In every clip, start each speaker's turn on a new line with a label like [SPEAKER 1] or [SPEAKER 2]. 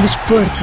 [SPEAKER 1] Desporto.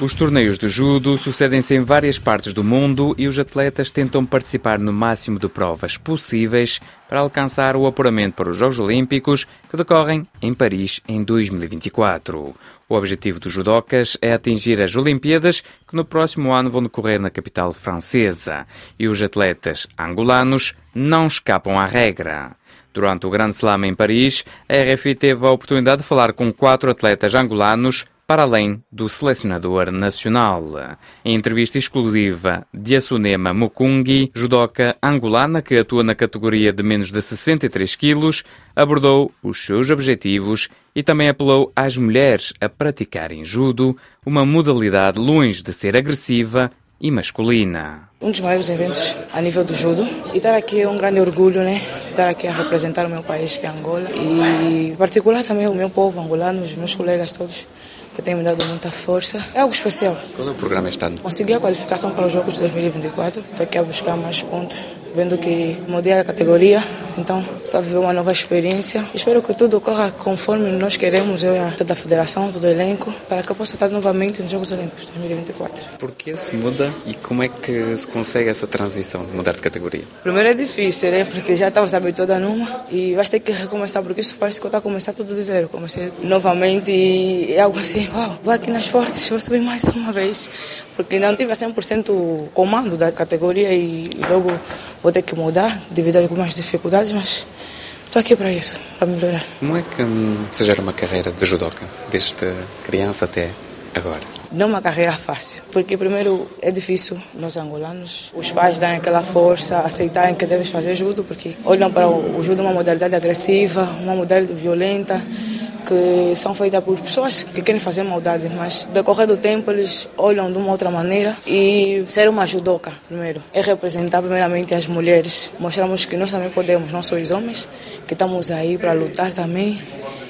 [SPEAKER 2] Os torneios de judo sucedem-se em várias partes do mundo e os atletas tentam participar no máximo de provas possíveis para alcançar o apuramento para os Jogos Olímpicos que decorrem em Paris em 2024. O objetivo dos judocas é atingir as Olimpíadas que no próximo ano vão decorrer na capital francesa e os atletas angolanos não escapam à regra. Durante o Grande Slam em Paris, a RFI teve a oportunidade de falar com quatro atletas angolanos para além do selecionador nacional. Em entrevista exclusiva de Assunema Mukungi, judoca angolana que atua na categoria de menos de 63 quilos, abordou os seus objetivos e também apelou às mulheres a praticarem judo, uma modalidade longe de ser agressiva e masculina.
[SPEAKER 3] Um dos maiores eventos a nível do judo. E estar aqui é um grande orgulho, né? Estar aqui a representar o meu país, que é Angola. E, em particular, também o meu povo angolano, os meus colegas todos que tem me dado muita força. É algo especial.
[SPEAKER 2] Qual é o programa este ano?
[SPEAKER 3] Consegui a qualificação para os Jogos de 2024. Estou aqui a buscar mais pontos vendo que mudei a categoria, então estou a viver uma nova experiência. Espero que tudo ocorra conforme nós queremos, eu e toda a federação, todo o elenco, para que eu possa estar novamente nos Jogos Olímpicos 2024.
[SPEAKER 2] Por que se muda e como é que se consegue essa transição de mudar de categoria?
[SPEAKER 3] Primeiro é difícil, né? porque já estava habituada numa e vai ter que recomeçar, porque isso parece que eu estou a começar tudo de zero. Comecei novamente e é algo assim, uau, vou aqui nas fortes, vou subir mais uma vez, porque não tive a 100% comando da categoria e logo vou ter que mudar devido a algumas dificuldades, mas estou aqui para isso, para melhorar.
[SPEAKER 2] Como é que hum, se gera uma carreira de judoca, desde criança até agora?
[SPEAKER 3] Não é uma carreira fácil, porque primeiro é difícil nós angolanos, os pais darem aquela força, aceitarem que deves fazer judo, porque olham para o judo uma modalidade agressiva, uma modalidade violenta que são feitas por pessoas que querem fazer maldade, mas decorrer do tempo eles olham de uma outra maneira e ser uma judoca, primeiro, é representar primeiramente as mulheres. Mostramos que nós também podemos, não só os homens, que estamos aí para lutar também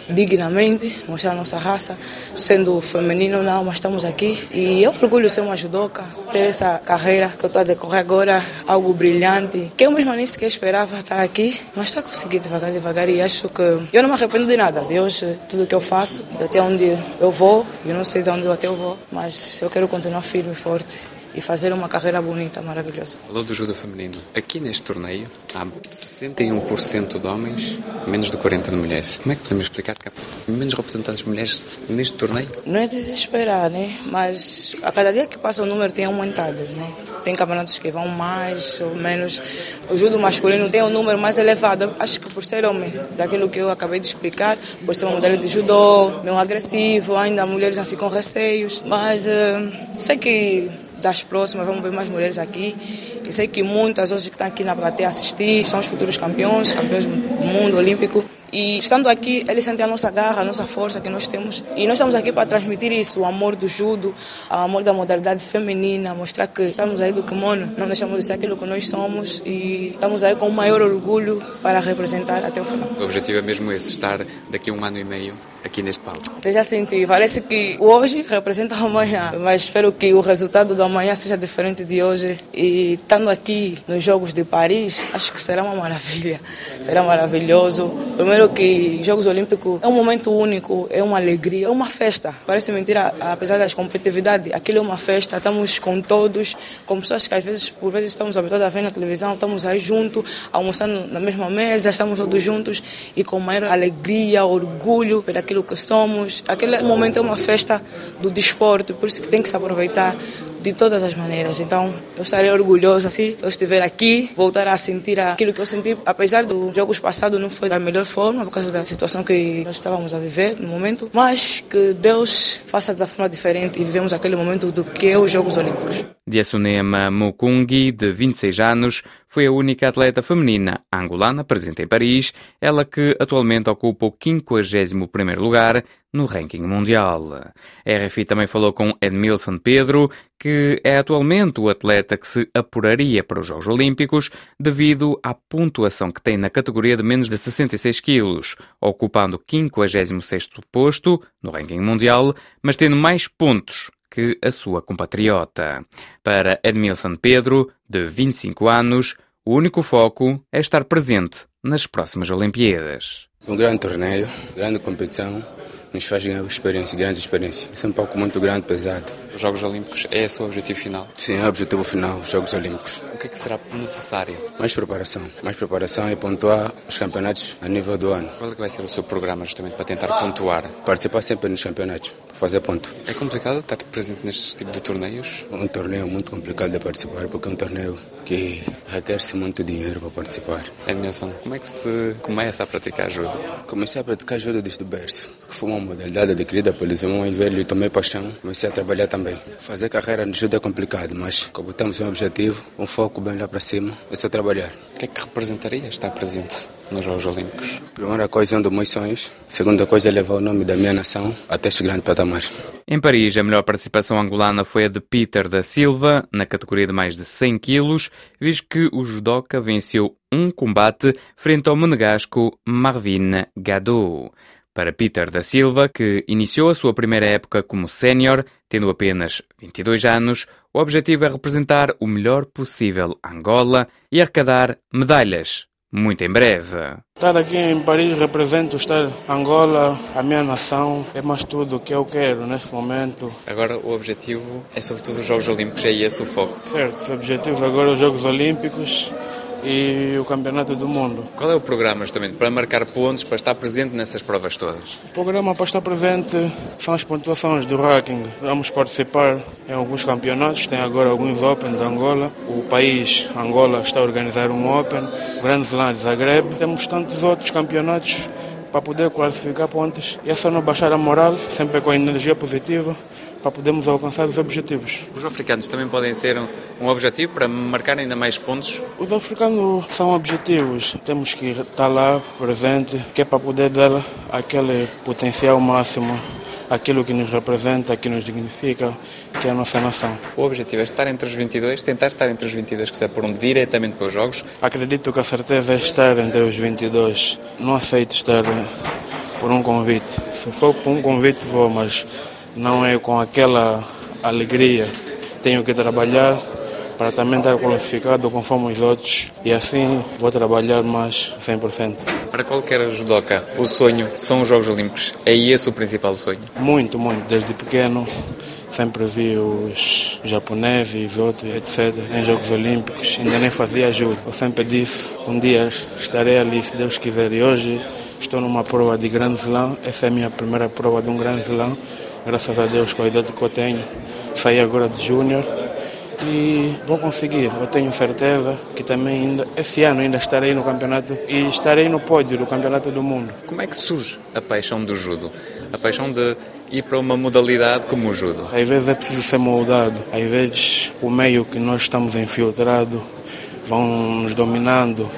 [SPEAKER 3] dignamente, mostrar a nossa raça, sendo feminino não, mas estamos aqui. E eu orgulho ser uma judoca, ter essa carreira que eu estou a decorrer agora, algo brilhante, que eu mesma nem sequer esperava estar aqui, mas estou a conseguir devagar, devagar e acho que eu não me arrependo de nada. Deus, tudo que eu faço, até onde eu vou, eu não sei de onde até eu vou, mas eu quero continuar firme e forte e fazer uma carreira bonita, maravilhosa.
[SPEAKER 2] Falou do judo feminino. Aqui neste torneio há 61% de homens, menos de 40% de mulheres. Como é que podemos explicar que há menos representadas mulheres neste torneio?
[SPEAKER 3] Não é desesperar, né? Mas a cada dia que passa o número tem aumentado, né? Tem campeonatos que vão mais ou menos. O judo masculino tem um número mais elevado. Acho que por ser homem, daquilo que eu acabei de explicar, por ser uma modelo de judô, meio agressivo, ainda mulheres assim com receios. Mas uh, sei que das próximas, vamos ver mais mulheres aqui. E sei que muitas hoje que estão aqui na plateia assistir são os futuros campeões, campeões do mundo olímpico. E estando aqui, eles sentem a nossa garra, a nossa força que nós temos. E nós estamos aqui para transmitir isso, o amor do judo, o amor da modalidade feminina, mostrar que estamos aí do kimono, não deixamos de ser aquilo que nós somos e estamos aí com o maior orgulho para representar até o final.
[SPEAKER 2] O objetivo é mesmo esse, estar daqui a um ano e meio aqui neste palco?
[SPEAKER 3] Eu já senti, parece que hoje representa o amanhã, mas espero que o resultado do amanhã seja diferente de hoje. E estando aqui nos Jogos de Paris, acho que será uma maravilha, será maravilhoso. Primeiro que Jogos Olímpicos é um momento único, é uma alegria, é uma festa. Parece mentira, apesar das competitividades, aquilo é uma festa, estamos com todos, com pessoas que às vezes, por vezes estamos habituados a ver na televisão, estamos aí juntos, almoçando na mesma mesa, estamos todos juntos e com maior alegria, orgulho pelaquilo aquilo que somos. Aquele momento é uma festa do desporto, por isso que tem que se aproveitar de todas as maneiras. Então, eu estarei orgulhosa se eu estiver aqui, voltar a sentir aquilo que eu senti, apesar dos jogos passados não foi da melhor forma, por causa da situação que nós estávamos a viver no momento, mas que Deus faça da forma diferente e vivemos aquele momento do que é os Jogos Olímpicos.
[SPEAKER 2] Diasunema Mukungi, de 26 anos, foi a única atleta feminina angolana presente em Paris, ela que atualmente ocupa o 51º lugar no ranking mundial. A RFI também falou com Edmilson Pedro, que é atualmente o atleta que se apuraria para os Jogos Olímpicos devido à pontuação que tem na categoria de menos de 66 quilos, ocupando o 56º posto no ranking mundial, mas tendo mais pontos que a sua compatriota. Para Edmilson Pedro, de 25 anos, o único foco é estar presente nas próximas Olimpíadas.
[SPEAKER 1] Um grande torneio, grande competição, nos faz ganhar experiência, grandes experiências. Isso é um palco muito grande, pesado.
[SPEAKER 4] Os Jogos Olímpicos é o seu objetivo final?
[SPEAKER 1] Sim, é o objetivo final, os Jogos Olímpicos.
[SPEAKER 4] O que é que será necessário?
[SPEAKER 1] Mais preparação. Mais preparação e pontuar os campeonatos a nível do ano.
[SPEAKER 4] Qual é que vai ser o seu programa justamente para tentar pontuar?
[SPEAKER 1] Participar sempre nos campeonatos, fazer ponto.
[SPEAKER 4] É complicado estar presente neste tipo de torneios?
[SPEAKER 1] Um torneio muito complicado de participar, porque é um torneio que requer-se muito dinheiro para participar.
[SPEAKER 4] Edmilson, como é que se começa a praticar judo?
[SPEAKER 1] Comecei a praticar judo desde o berço, que foi uma modalidade adquirida pelos irmãos velhos e tomei paixão. Comecei a trabalhar também. Fazer carreira no judo é complicado, mas como temos um objetivo, um foco bem lá para cima, é só trabalhar.
[SPEAKER 4] O que é que representaria estar presente nos Jogos Olímpicos?
[SPEAKER 1] Primeira coisa meus sonhos. Segunda coisa é levar o nome da minha nação até este grande patamar.
[SPEAKER 2] Em Paris, a melhor participação angolana foi a de Peter da Silva, na categoria de mais de 100 quilos, visto que o judoca venceu um combate frente ao monegasco Marvin Gadot. Para Peter da Silva, que iniciou a sua primeira época como sénior, tendo apenas 22 anos, o objetivo é representar o melhor possível Angola e arrecadar medalhas muito em breve.
[SPEAKER 5] Estar aqui em Paris representa estar Angola, a minha nação, é mais tudo o que eu quero neste momento.
[SPEAKER 4] Agora o objetivo é sobretudo os Jogos Olímpicos, é esse o foco?
[SPEAKER 5] Certo, os objetivos agora os Jogos Olímpicos e o Campeonato do Mundo.
[SPEAKER 4] Qual é o programa justamente para marcar pontos, para estar presente nessas provas todas?
[SPEAKER 5] O programa para estar presente são as pontuações do ranking. Vamos participar em alguns campeonatos, tem agora alguns Open de Angola. O país, Angola, está a organizar um Open, o Grand Slam de Zagreb. Temos tantos outros campeonatos para poder classificar pontos. E é só não baixar a moral, sempre com a energia positiva para podermos alcançar os objetivos.
[SPEAKER 4] Os africanos também podem ser um, um objetivo para marcar ainda mais pontos?
[SPEAKER 5] Os africanos são objetivos. Temos que estar lá presente, que é para poder dar aquele potencial máximo aquilo que nos representa, que nos dignifica, que é a nossa nação.
[SPEAKER 4] O objetivo é estar entre os 22, tentar estar entre os 22 que se apuram diretamente para os Jogos?
[SPEAKER 5] Acredito que a certeza é estar entre os 22. Não aceito estar por um convite. Se for por um convite, vou, mas não é com aquela alegria. Tenho que trabalhar para também estar qualificado conforme os outros e assim vou trabalhar mais 100%.
[SPEAKER 4] Para qualquer judoca, o sonho são os Jogos Olímpicos. É esse o principal sonho?
[SPEAKER 5] Muito, muito. Desde pequeno sempre vi os japoneses os outros, etc., em Jogos Olímpicos. Ainda nem fazia ajuda. Eu sempre disse, um dia estarei ali, se Deus quiser. E hoje estou numa prova de Grand Slam. Essa é a minha primeira prova de um Grand Slam graças a Deus com a idade que eu tenho, saí agora de júnior e vou conseguir. Eu tenho certeza que também ainda, esse ano ainda estarei no campeonato e estarei no pódio do campeonato do mundo.
[SPEAKER 4] Como é que surge a paixão do judo? A paixão de ir para uma modalidade como o judo?
[SPEAKER 5] Às vezes é preciso ser moldado, às vezes o meio que nós estamos infiltrado vão nos dominando,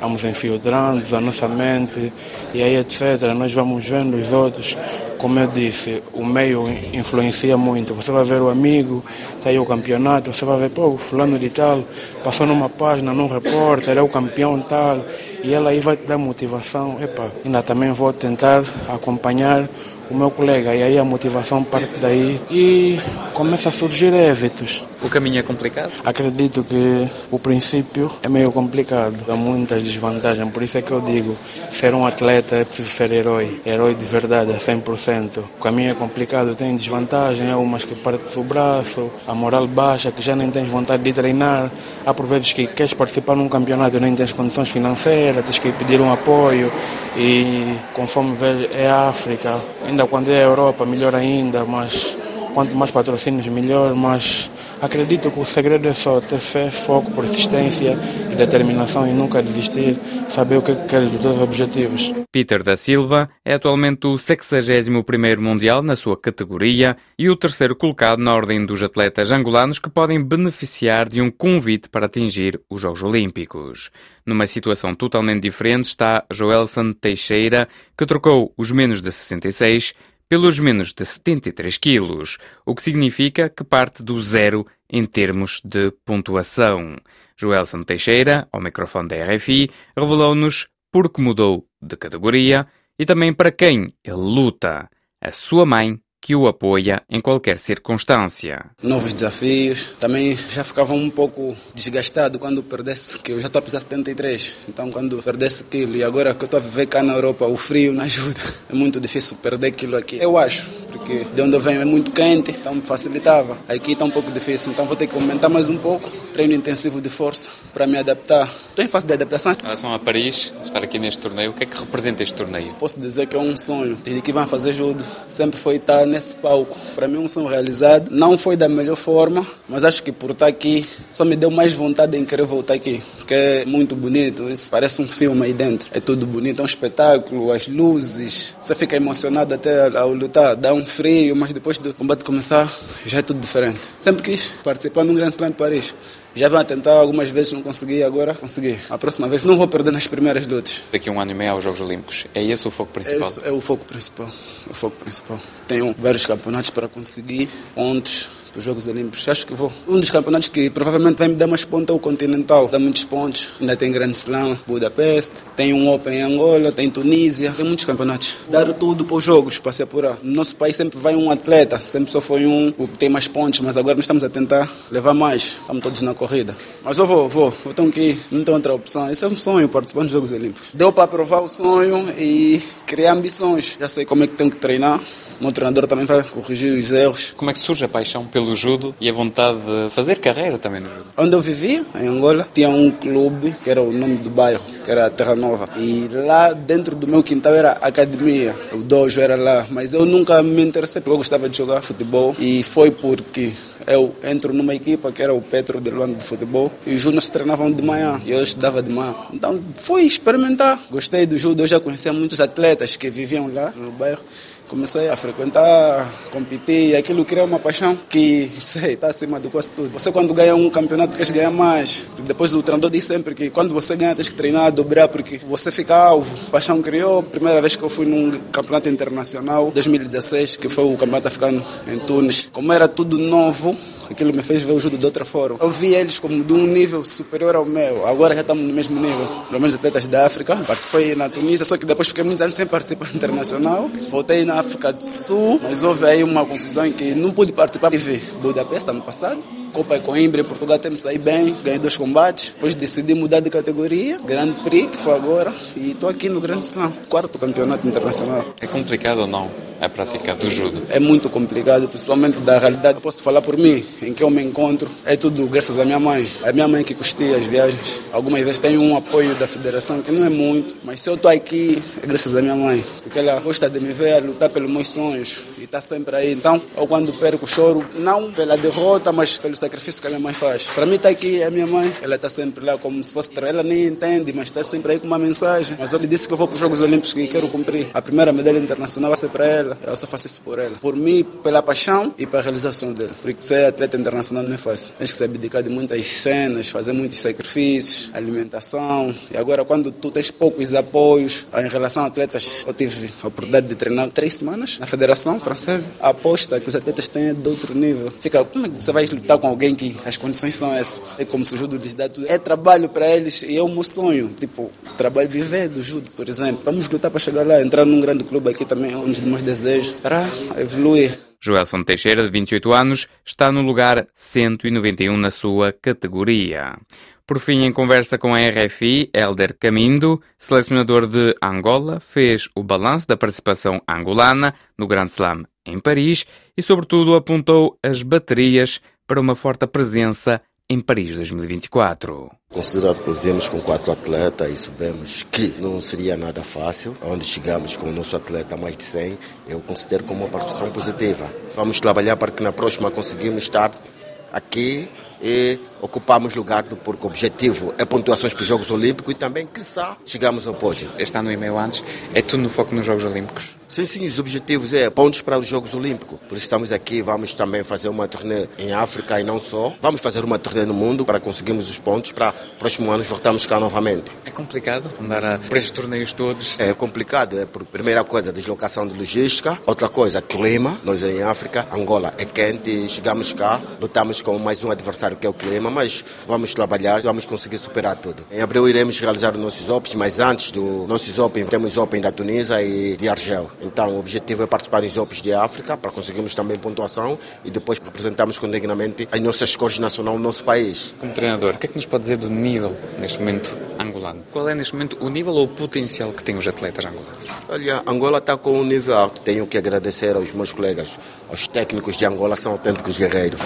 [SPEAKER 5] vamos infiltrando a nossa mente e aí etc. Nós vamos vendo os outros como eu disse, o meio influencia muito. Você vai ver o amigo, está aí o campeonato, você vai ver, pô, fulano de tal, passou numa página, num repórter, é o campeão tal, e ela aí vai te dar motivação. Epa, ainda também vou tentar acompanhar o meu colega. E aí a motivação parte daí e começa a surgir êxitos.
[SPEAKER 4] O caminho é complicado?
[SPEAKER 5] Acredito que o princípio é meio complicado. Há muitas desvantagens. Por isso é que eu digo, ser um atleta é preciso ser herói. Herói de verdade, a 100%. O caminho é complicado, tem desvantagem. Há umas que partem do braço, a moral baixa, que já nem tens vontade de treinar. Há por vezes que queres participar num campeonato e nem tens condições financeiras, tens que pedir um apoio. E conforme vês, é a África Ainda quando é a Europa, melhor ainda, mas quanto mais patrocínios, melhor. Mas acredito que o segredo é só ter fé, foco, persistência e determinação e nunca desistir, saber o que é queres dos teus objetivos.
[SPEAKER 2] Peter da Silva é atualmente o 61º Mundial na sua categoria e o terceiro colocado na ordem dos atletas angolanos que podem beneficiar de um convite para atingir os Jogos Olímpicos. Numa situação totalmente diferente está Joelson Teixeira, que trocou os menos de 66 pelos menos de 73 quilos, o que significa que parte do zero em termos de pontuação. Joelson Teixeira, ao microfone da RFI, revelou-nos porque mudou de categoria e também para quem ele luta. A sua mãe que o apoia em qualquer circunstância.
[SPEAKER 1] Novos desafios. Também já ficava um pouco desgastado quando perdesse, que eu já estou a pesar 73. Então, quando perdesse aquilo, e agora que eu estou a viver cá na Europa, o frio não ajuda. É muito difícil perder aquilo aqui. Eu acho, porque de onde eu venho é muito quente, então facilitava. Aqui está um pouco difícil, então vou ter que aumentar mais um pouco. Treino intensivo de força para me adaptar. Estou em fase de adaptação.
[SPEAKER 4] Em relação a Paris, estar aqui neste torneio, o que é que representa este torneio?
[SPEAKER 1] Posso dizer que é um sonho. Desde que vão fazer judo, sempre foi estar nesse palco. Para mim, é um sonho realizado. Não foi da melhor forma, mas acho que por estar aqui só me deu mais vontade em querer voltar aqui, porque é muito bonito. Isso parece um filme aí dentro. É tudo bonito, é um espetáculo, as luzes. Você fica emocionado até ao lutar. Dá um frio, mas depois do combate começar, já é tudo diferente. Sempre quis participar num Grande Slam de Paris. Já vão tentar algumas vezes, não consegui, agora consegui. A próxima vez não vou perder nas primeiras lutas.
[SPEAKER 4] Daqui a um ano e meio aos Jogos Olímpicos. É esse o foco principal?
[SPEAKER 1] Esse é o foco principal. É o foco principal. Tenho vários campeonatos para conseguir, pontos para os Jogos Olímpicos. Acho que vou. Um dos campeonatos que provavelmente vai me dar mais pontos é o Continental. Dá muitos pontos. Ainda tem Grande Slam, Budapeste, tem um Open em Angola, tem Tunísia, tem muitos campeonatos. Dar tudo para os Jogos, para se apurar. No nosso país sempre vai um atleta, sempre só foi um o que tem mais pontos, mas agora nós estamos a tentar levar mais. Estamos todos na corrida. Mas eu vou, vou. Vou ter que ir. Não tem outra opção. Esse é um sonho, participar dos Jogos Olímpicos. Deu para provar o sonho e criar ambições. Já sei como é que tenho que treinar. O meu treinador também vai corrigir os erros.
[SPEAKER 4] Como é que surge a paixão pelo judo e a vontade de fazer carreira também no judo?
[SPEAKER 1] Onde eu vivia, em Angola, tinha um clube, que era o nome do bairro, que era Terra Nova. E lá dentro do meu quintal era academia, o dojo era lá. Mas eu nunca me interessei porque eu gostava de jogar futebol. E foi porque eu entro numa equipa que era o Petro de Luanda de futebol e os júniores treinavam de manhã e eu estudava de manhã. Então fui experimentar. Gostei do judo, eu já conhecia muitos atletas que viviam lá no bairro comecei a frequentar, competir, aquilo criou uma paixão que, sei, está acima de quase tudo. Você quando ganha um campeonato quer ganhar mais. Depois o treinador diz sempre que quando você ganha tens que treinar, dobrar, porque você fica alvo. Paixão criou, primeira vez que eu fui num campeonato internacional, 2016, que foi o campeonato africano em Tunis. Como era tudo novo, aquilo me fez ver o judo de outra forma. Eu vi eles como de um nível superior ao meu. Agora já estamos no mesmo nível. Pelo menos atletas da África. Participei na Tunísia, só que depois fiquei muitos anos sem participar internacional. Voltei na África do Sul, mas houve aí uma confusão em que não pude participar. Tive Budapeste ano passado. Copa Coimbra em Portugal temos sair bem, ganhei dois combates. Depois decidi mudar de categoria, Grande Prix, que foi agora, e estou aqui no Grande Slam, quarto campeonato internacional.
[SPEAKER 4] É complicado ou não a prática do judo?
[SPEAKER 1] É muito complicado, principalmente da realidade. Posso falar por mim, em que eu me encontro, é tudo graças à minha mãe. É a minha mãe que custeia as viagens. Algumas vezes tenho um apoio da federação, que não é muito, mas se eu estou aqui, é graças à minha mãe, porque ela gosta de me ver lutar pelos meus sonhos e está sempre aí. Então, eu quando perco, choro, não pela derrota, mas pelo sacrifício que a minha mãe faz. Para mim, está aqui a minha mãe, ela está sempre lá como se fosse. Ela nem entende, mas está sempre aí com uma mensagem. Mas eu lhe disse que eu vou para os Jogos Olímpicos e quero cumprir. A primeira medalha internacional vai ser para ela. Eu só faço isso por ela. Por mim, pela paixão e para a realização dela. Porque ser atleta internacional não é fácil. Tens que se abdicar de muitas cenas, fazer muitos sacrifícios, alimentação. E agora, quando tu tens poucos apoios em relação a atletas, eu tive a oportunidade de treinar três semanas na Federação Francesa. A aposta que os atletas têm é de outro nível. Fica, como é que você vai lutar com alguém que as condições são essas. É como se o judo lhes dá tudo. É trabalho para eles e é o meu sonho. Tipo, trabalho, viver do judo, por exemplo. Vamos lutar para chegar lá, entrar num grande clube aqui também, é um desejos, para evoluir.
[SPEAKER 2] Joelson Teixeira, de 28 anos, está no lugar 191 na sua categoria. Por fim, em conversa com a RFI, Helder Camindo, selecionador de Angola, fez o balanço da participação angolana no Grand Slam em Paris e, sobretudo, apontou as baterias para uma forte presença em Paris 2024.
[SPEAKER 6] Considerado que viemos com quatro atletas e sabemos que não seria nada fácil, onde chegamos com o nosso atleta mais de 100, eu considero como uma participação positiva. Vamos trabalhar para que na próxima conseguimos estar aqui e ocupamos lugar, porque o objetivo é pontuações para os Jogos Olímpicos e também, quiçá, chegamos ao pódio.
[SPEAKER 4] Este ano e meio antes, é tudo no foco nos Jogos Olímpicos?
[SPEAKER 6] Sim, sim, os objetivos é pontos para os Jogos Olímpicos. Por isso estamos aqui, vamos também fazer uma turnê em África e não só. Vamos fazer uma turnê no mundo para conseguirmos os pontos para próximo ano voltarmos cá novamente.
[SPEAKER 4] É complicado andar a, por estes torneios todos?
[SPEAKER 6] É complicado, é por primeira coisa, deslocação de logística. Outra coisa, clima. Nós em África, Angola é quente, chegamos cá, lutamos com mais um adversário que é o clima, mas vamos trabalhar, vamos conseguir superar tudo. Em abril iremos realizar os nossos Opens, mas antes do nossos Open temos Open da Tunísia e de Argel. Então, o objetivo é participar nos Jogos de África para conseguirmos também pontuação e depois apresentarmos condignamente as nossas cores nacionais no nosso país.
[SPEAKER 4] Como treinador, o que é que nos pode dizer do nível neste momento angolano? Qual é neste momento o nível ou o potencial que têm os atletas angolanos?
[SPEAKER 6] Olha, Angola está com um nível alto. Tenho que agradecer aos meus colegas, aos técnicos de Angola, são autênticos guerreiros.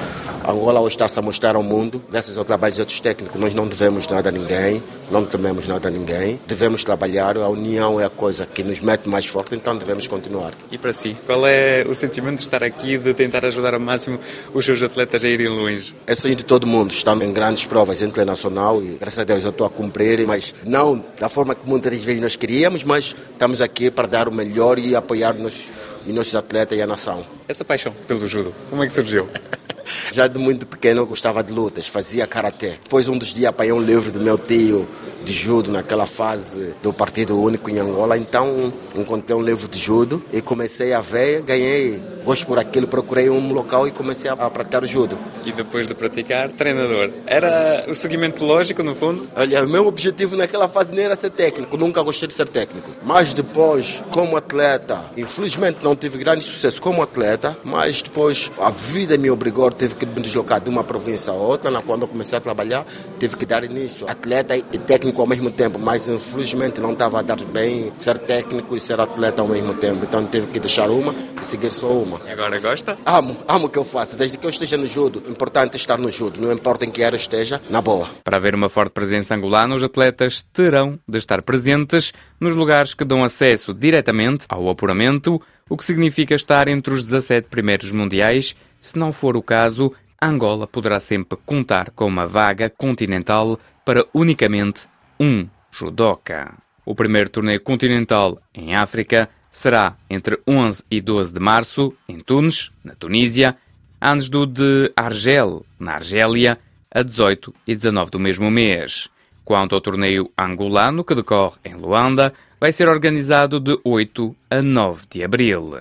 [SPEAKER 6] Angola hoje está-se a mostrar ao mundo, graças ao trabalho dos outros técnicos. Nós não devemos nada a ninguém, não tememos nada a ninguém. Devemos trabalhar, a união é a coisa que nos mete mais forte, então devemos continuar.
[SPEAKER 4] E para si, qual é o sentimento de estar aqui, de tentar ajudar ao máximo os seus atletas a irem longe?
[SPEAKER 6] É sonho de todo mundo. Estamos em grandes provas internacional e graças a Deus eu estou a cumprir, mas não da forma que muitas vezes nós queríamos, mas estamos aqui para dar o melhor e apoiar nos, os nossos atletas e a nação.
[SPEAKER 4] Essa paixão pelo judo, como é que surgiu?
[SPEAKER 6] Já de muito pequeno eu gostava de lutas, fazia karatê. Depois, um dos dias, apanhei um livro do meu tio de judo naquela fase do Partido Único em Angola. Então, encontrei um livro de judo e comecei a ver, ganhei gosto por aquilo, procurei um local e comecei a praticar o judo.
[SPEAKER 4] E depois de praticar, treinador. Era o seguimento lógico, no fundo?
[SPEAKER 6] Olha, o meu objetivo naquela fase nem era ser técnico, nunca gostei de ser técnico. Mas depois, como atleta, infelizmente não tive grande sucesso como atleta, mas depois a vida me obrigou, tive que me deslocar de uma província a outra, na quando eu comecei a trabalhar, tive que dar início. Atleta e técnico ao mesmo tempo, mas infelizmente não estava a dar bem ser técnico e ser atleta ao mesmo tempo, então tive que deixar uma e seguir só uma.
[SPEAKER 4] E agora gosta?
[SPEAKER 6] Amo, amo o que eu faço. Desde que eu esteja no judo, importante é estar no judo. Não importa em que área esteja, na boa.
[SPEAKER 2] Para haver uma forte presença angolana, os atletas terão de estar presentes nos lugares que dão acesso diretamente ao apuramento, o que significa estar entre os 17 primeiros mundiais. Se não for o caso, Angola poderá sempre contar com uma vaga continental para unicamente um judoca. O primeiro torneio continental em África será entre 11 e 12 de março, em Tunis, na Tunísia, antes do de Argel, na Argélia, a 18 e 19 do mesmo mês. Quanto ao torneio angolano, que decorre em Luanda, vai ser organizado de 8 a 9 de abril.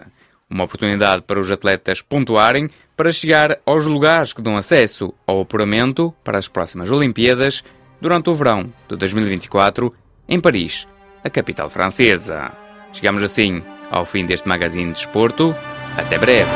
[SPEAKER 2] Uma oportunidade para os atletas pontuarem para chegar aos lugares que dão acesso ao apuramento para as próximas Olimpíadas durante o verão de 2024 em Paris, a capital francesa. Chegamos assim ao fim deste magazine de desporto. Até breve.